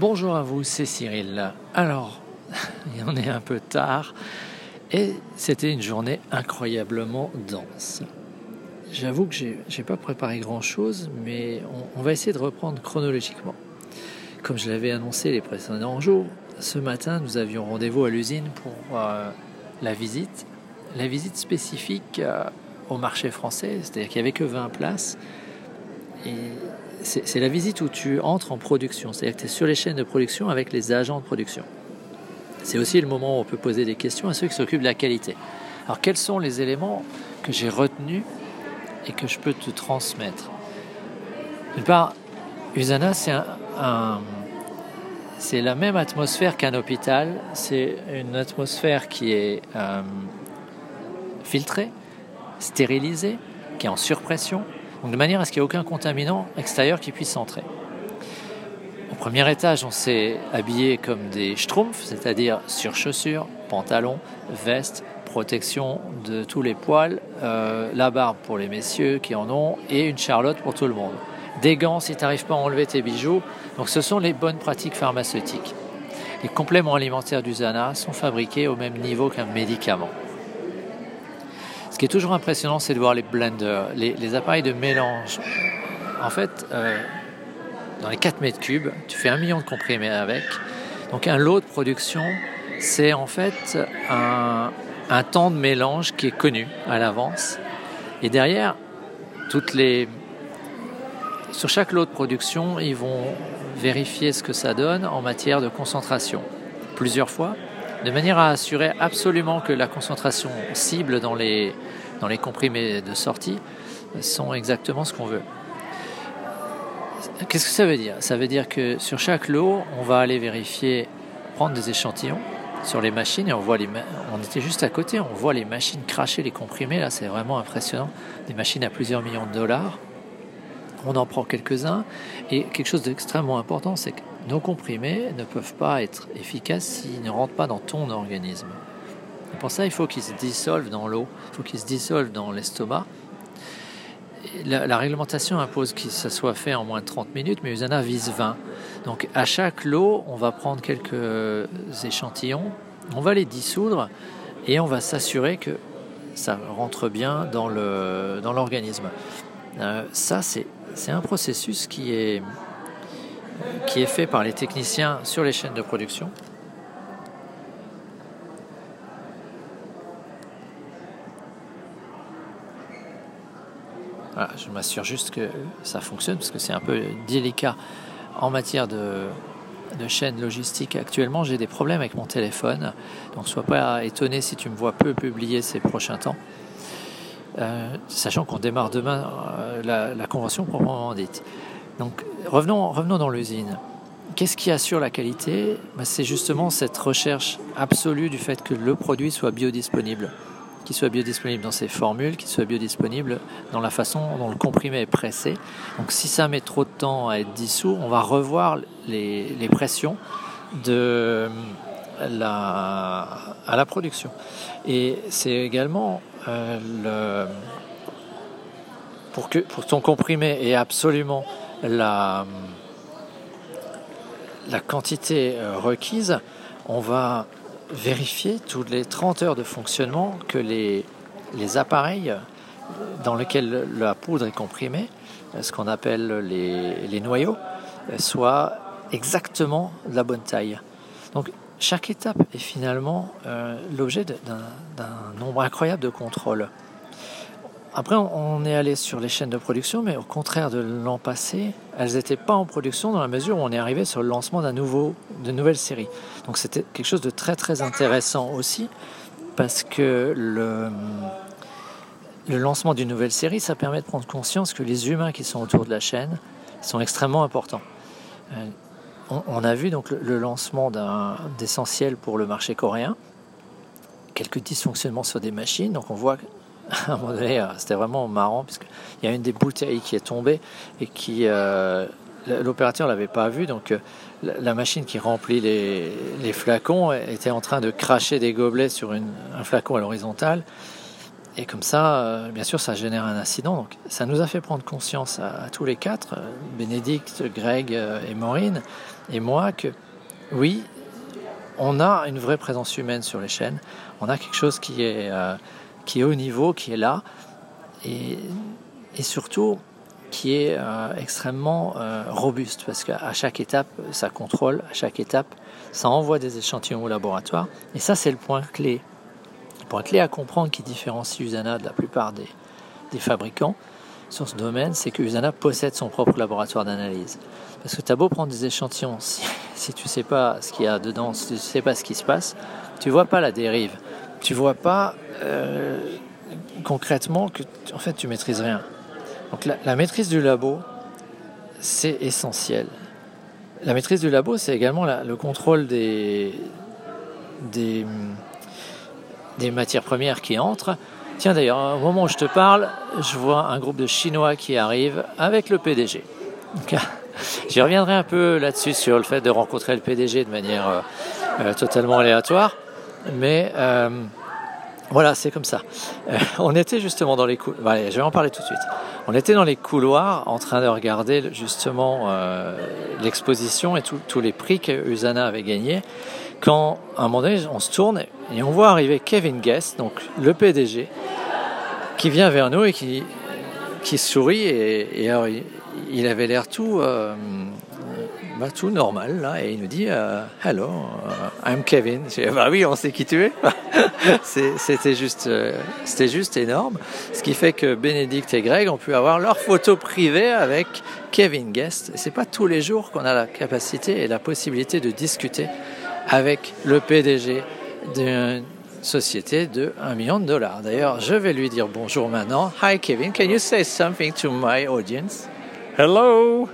Bonjour à vous, c'est Cyril. Alors, on est un peu tard et c'était une journée incroyablement dense. J'avoue que j'ai pas préparé grand chose, mais on, va essayer de reprendre chronologiquement. Comme je l'avais annoncé les précédents jours, ce matin nous avions rendez-vous à l'usine pour euh, la visite. La visite spécifique euh, au marché français, c'est-à-dire qu'il n'y avait que 20 places. C'est la visite où tu entres en production, c'est-à-dire que tu es sur les chaînes de production avec les agents de production. C'est aussi le moment où on peut poser des questions à ceux qui s'occupent de la qualité. Alors quels sont les éléments que j'ai retenus et que je peux te transmettre? D'une part, Usana, c'est la même atmosphère qu'un hôpital. C'est une atmosphère qui est euh, filtrée, stérilisée, qui est en surpression, de manière à ce qu'il n'y ait aucun contaminant extérieur qui puisse entrer. Au premier étage, on s'est habillé comme des schtroumpfs, c'est-à-dire sur chaussures, pantalons, vestes, protection de tous les poils, euh, la barbe pour les messieurs qui en ont et une charlotte pour tout le monde. Des gants si tu n'arrives pas à enlever tes bijoux. Donc ce sont les bonnes pratiques pharmaceutiques. Les compléments alimentaires du Zana sont fabriqués au même niveau qu'un médicament. Ce qui est toujours impressionnant, c'est de voir les blenders, les, appareils de mélange. En fait, euh, dans les 4 mètres cubes, tu fais un million de comprimés avec. Donc un lot de production, c'est en fait un, temps de mélange qui est connu à l'avance. Et derrière, sur chaque lot de production, ils vont vérifier ce que ça donne en matière de concentration plusieurs fois de manière à assurer absolument que la concentration cible dans les, dans les comprimés de sortie sont exactement ce qu'on veut. Qu'est-ce que ça veut dire? Ça veut dire que sur chaque lot, on va aller vérifier, prendre des échantillons sur les machines et on voit les on était juste à côté, on voit les machines cracher les comprimés là, c'est vraiment impressionnant, des machines à plusieurs millions de dollars. On en prend quelques-uns et quelque chose d'extrêmement important, c'est que nos comprimés ne peuvent pas être efficaces s'ils ne rentrent pas dans ton organisme. pour ça, il faut qu'ils se dissolvent dans l'eau, il faut qu'ils se dissolvent dans l'estomac. La, réglementation impose que ça soit fait en moins de 30 minutes, mais Usana vise 20. Donc à chaque lot, on va prendre quelques échantillons, on va les dissoudre et on va s'assurer que ça rentre bien dans l'organisme. Dans euh, ça, c'est un processus qui est, qui est fait par les techniciens sur les chaînes de production. je m'assure juste que ça fonctionne parce que c'est un peu délicat en matière de, de chaîne logistique. Actuellement, j'ai des problèmes avec mon téléphone, donc sois pas étonné si tu me vois peu publier ces prochains temps. Euh, sachant qu'on démarre demain euh, la, convention proprement dite. Donc revenons, revenons dans l'usine. Qu'est-ce qui assure la qualité? Ben, C'est justement cette recherche absolue du fait que le produit soit biodisponible, qu'il soit biodisponible dans ses formules, qu'il soit biodisponible dans la façon dont le comprimé est pressé. Donc si ça met trop de temps à être dissous, on va revoir les, pressions de la, à la production. Et c'est également euh, pour que ton comprimé ait absolument la, la quantité euh, requise, on va vérifier toutes les 30 heures de fonctionnement que les, les appareils dans lesquels la poudre est comprimée, ce qu'on appelle les, les, noyaux, soient exactement de la bonne taille. Donc chaque étape est finalement euh, l'objet d'un nombre incroyable de contrôles. Après, on est allé sur les chaînes de production, mais au contraire de l'an passé, elles n'étaient pas en production dans la mesure où on est arrivé sur le lancement d'un nouveau, de nouvelles séries. Donc c'était quelque chose de très très intéressant aussi, parce que le, le lancement d'une nouvelle série, ça permet de prendre conscience que les humains qui sont autour de la chaîne sont extrêmement importants. On, a vu donc le, le lancement d'essentiel pour le marché coréen, quelques dysfonctionnements sur des machines, donc on voit à un moment donné, euh, c'était vraiment marrant, parce qu'il y a une des bouteilles qui est tombée et qui. Euh, l'opérateur l'avait pas vu, donc euh, la machine qui remplit les, flacons était en train de cracher des gobelets sur un flacon à l'horizontale. Et comme ça, euh, bien sûr, ça génère un incident. Donc, ça nous a fait prendre conscience à, tous les quatre, euh, Bénédicte, Greg et Maureen, et moi, que oui, on a une vraie présence humaine sur les chaînes. On a quelque chose qui est, qui est au niveau, qui est là, et, et surtout qui est extrêmement robuste, parce qu'à chaque étape, ça contrôle, à chaque étape, ça envoie des échantillons au laboratoire. Et ça, c'est le point clé. Point clé à comprendre qui différencie Usana de la plupart des, des fabricants sur ce domaine, c'est que Usana possède son propre laboratoire d'analyse. Parce que tu as beau prendre des échantillons, si, tu ne sais pas ce qu'il y a dedans, si tu ne sais pas ce qui se passe, tu vois pas la dérive. Tu vois pas euh, concrètement que en fait tu maîtrises rien. Donc la, la maîtrise du labo, c'est essentiel. La maîtrise du labo, c'est également le contrôle des, des, matières premières qui entrent. Tiens d'ailleurs, au moment où je te parle, je vois un groupe de Chinois qui arrive avec le PDG. J'y reviendrai un peu là-dessus sur le fait de rencontrer le PDG de manière euh, euh, totalement aléatoire. Mais euh, voilà, c'est comme ça. on était justement dans les coups. je vais en parler tout de suite. On était dans les couloirs en train de regarder justement l'exposition et tous les prix que Usana avait gagnés. Quand à un moment donné, on se tourne et on voit arriver Kevin Guest, donc le PDG, qui vient vers nous et qui, qui sourit. Et, alors, il, avait l'air tout, euh, bah, tout normal là, et il nous dit euh, Hello, I'm Kevin. bah oui, on sait qui tu es. C'était juste, euh, juste énorme. Ce qui fait que Bénédicte et Greg ont pu avoir leur photo privée avec Kevin Guest. C'est pas tous les jours qu'on a la capacité et la possibilité de discuter avec le PDG d'une société de 1 million de dollars. D'ailleurs, je vais lui dire bonjour maintenant. Hi Kevin, can you say something to my audience? Hello.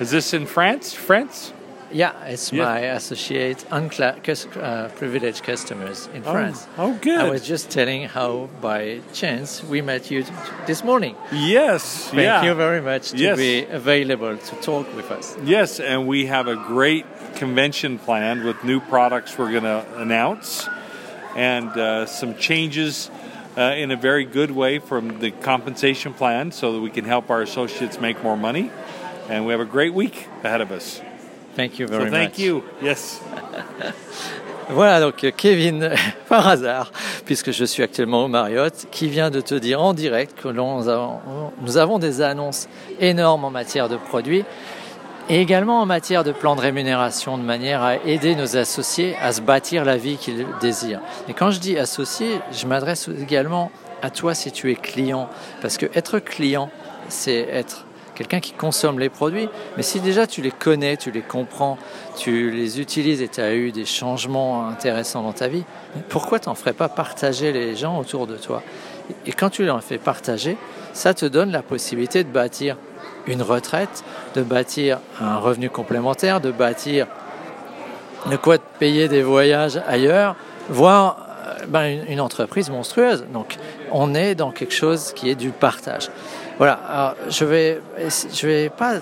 Is this in France? France? Yeah, it's yeah. my associate uncla- uh, privileged customers in oh, France. Oh, good. I was just telling how, by chance, we met you this morning. Yes. Thank yeah. you very much to yes. be available to talk with us. Yes, and we have a great convention planned with new products we're going to announce and uh, some changes. Uh, in a very good way from the compensation plan so that we can help our associates make more money. And we have a great week ahead of us. Thank you very so thank you. Yes. voilà donc Kevin, par hasard, puisque je suis actuellement au Marriott, qui vient de te dire en direct que nous avons, nous avons des annonces énormes en matière de produits et également en matière de plan de rémunération de manière à aider nos associés à se bâtir la vie qu'ils désirent. Et quand je dis associé, je m'adresse également à toi si tu es client, parce que être client, c'est être quelqu'un qui consomme les produits, mais si déjà tu les connais, tu les comprends, tu les utilises et tu as eu des changements intéressants dans ta vie, pourquoi t'en ferais pas partager les gens autour de toi? Et quand tu leur fais partager, ça te donne la possibilité de bâtir une retraite, de bâtir un revenu complémentaire, de bâtir de quoi te payer des voyages ailleurs, voire euh, ben, une, une entreprise monstrueuse. Donc on est dans quelque chose qui est du partage. Voilà, alors, je vais, je vais pas,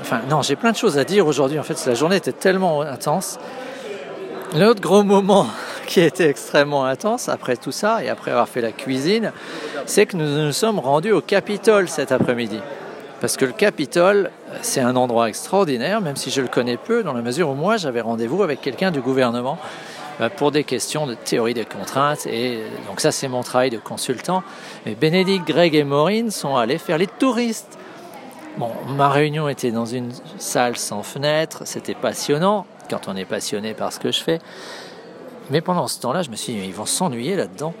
enfin non, j'ai plein de choses à dire aujourd'hui. En fait, la journée était tellement intense. L'autre gros moment qui été extrêmement intense après tout ça et après avoir fait la cuisine, c'est que nous nous sommes rendus au Capitole cet après-midi. Parce que le Capitole, c'est un endroit extraordinaire, même si je le connais peu, dans la mesure où moi j'avais rendez-vous avec quelqu'un du gouvernement pour des questions de théorie des contraintes. Et donc ça, c'est mon travail de consultant. Mais Bénédicte, Greg et Maureen sont allés faire les touristes. Bon, ma réunion était dans une salle sans fenêtre, c'était passionnant, quand on est passionné par ce que je fais. Mais pendant ce temps-là, je me suis dit, ils vont s'ennuyer là-dedans.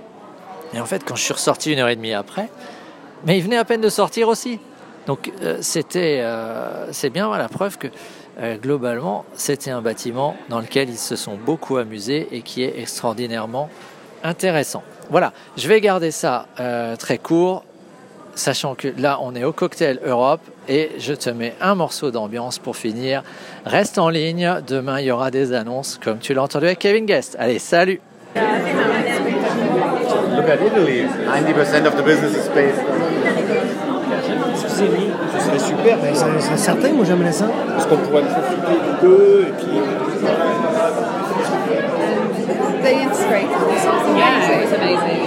Et en fait, quand je suis ressorti une heure et demie après, mais ils venaient à peine de sortir aussi. Donc euh, c'était, euh, c'est bien la preuve que euh, globalement, c'était un bâtiment dans lequel ils se sont beaucoup amusés et qui est extraordinairement intéressant. Voilà, je vais garder ça euh, très court, sachant que là, on est au Cocktail Europe et je te mets un morceau d'ambiance pour finir. Reste en ligne, demain il y aura des annonces comme tu l'as entendu avec Kevin Guest. Allez, salut! Look at Italy. 90% of the business is based série. Ce serait super. Ben, c'est certain, moi j'aimerais ça. Parce qu'on pourrait profiter deux et puis. Euh, it's It was amazing.